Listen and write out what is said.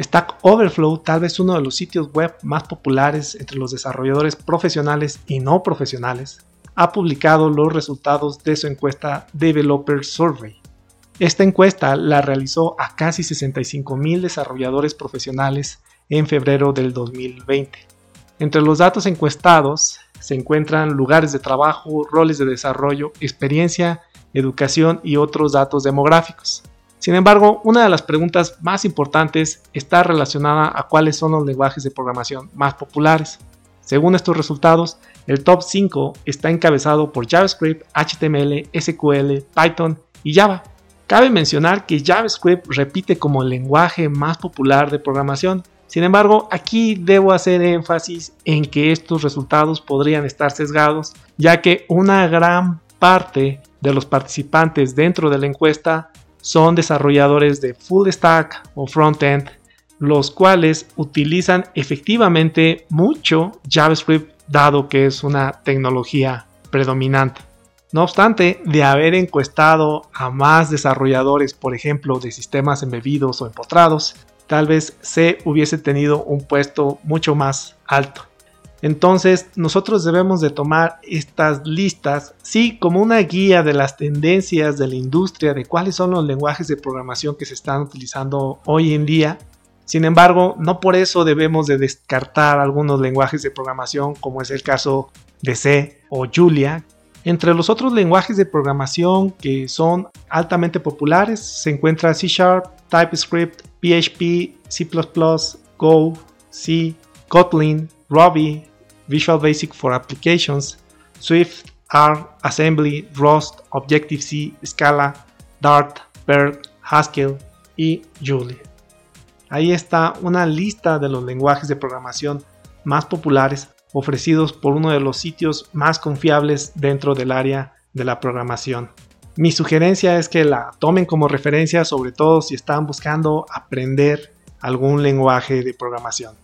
Stack Overflow, tal vez uno de los sitios web más populares entre los desarrolladores profesionales y no profesionales, ha publicado los resultados de su encuesta Developer Survey. Esta encuesta la realizó a casi 65 mil desarrolladores profesionales en febrero del 2020. Entre los datos encuestados se encuentran lugares de trabajo, roles de desarrollo, experiencia, educación y otros datos demográficos. Sin embargo, una de las preguntas más importantes está relacionada a cuáles son los lenguajes de programación más populares. Según estos resultados, el top 5 está encabezado por JavaScript, HTML, SQL, Python y Java. Cabe mencionar que JavaScript repite como el lenguaje más popular de programación. Sin embargo, aquí debo hacer énfasis en que estos resultados podrían estar sesgados, ya que una gran parte de los participantes dentro de la encuesta son desarrolladores de full stack o frontend, los cuales utilizan efectivamente mucho JavaScript dado que es una tecnología predominante. No obstante, de haber encuestado a más desarrolladores, por ejemplo, de sistemas embebidos o empotrados, tal vez C hubiese tenido un puesto mucho más alto. Entonces, nosotros debemos de tomar estas listas, sí, como una guía de las tendencias de la industria, de cuáles son los lenguajes de programación que se están utilizando hoy en día. Sin embargo, no por eso debemos de descartar algunos lenguajes de programación, como es el caso de C o Julia. Entre los otros lenguajes de programación que son altamente populares se encuentra C Sharp, TypeScript, PHP, C++, Go, C, Kotlin, Ruby, Visual Basic for Applications, Swift, R, Assembly, Rust, Objective-C, Scala, Dart, Perl, Haskell y Julia. Ahí está una lista de los lenguajes de programación más populares ofrecidos por uno de los sitios más confiables dentro del área de la programación. Mi sugerencia es que la tomen como referencia, sobre todo si están buscando aprender algún lenguaje de programación.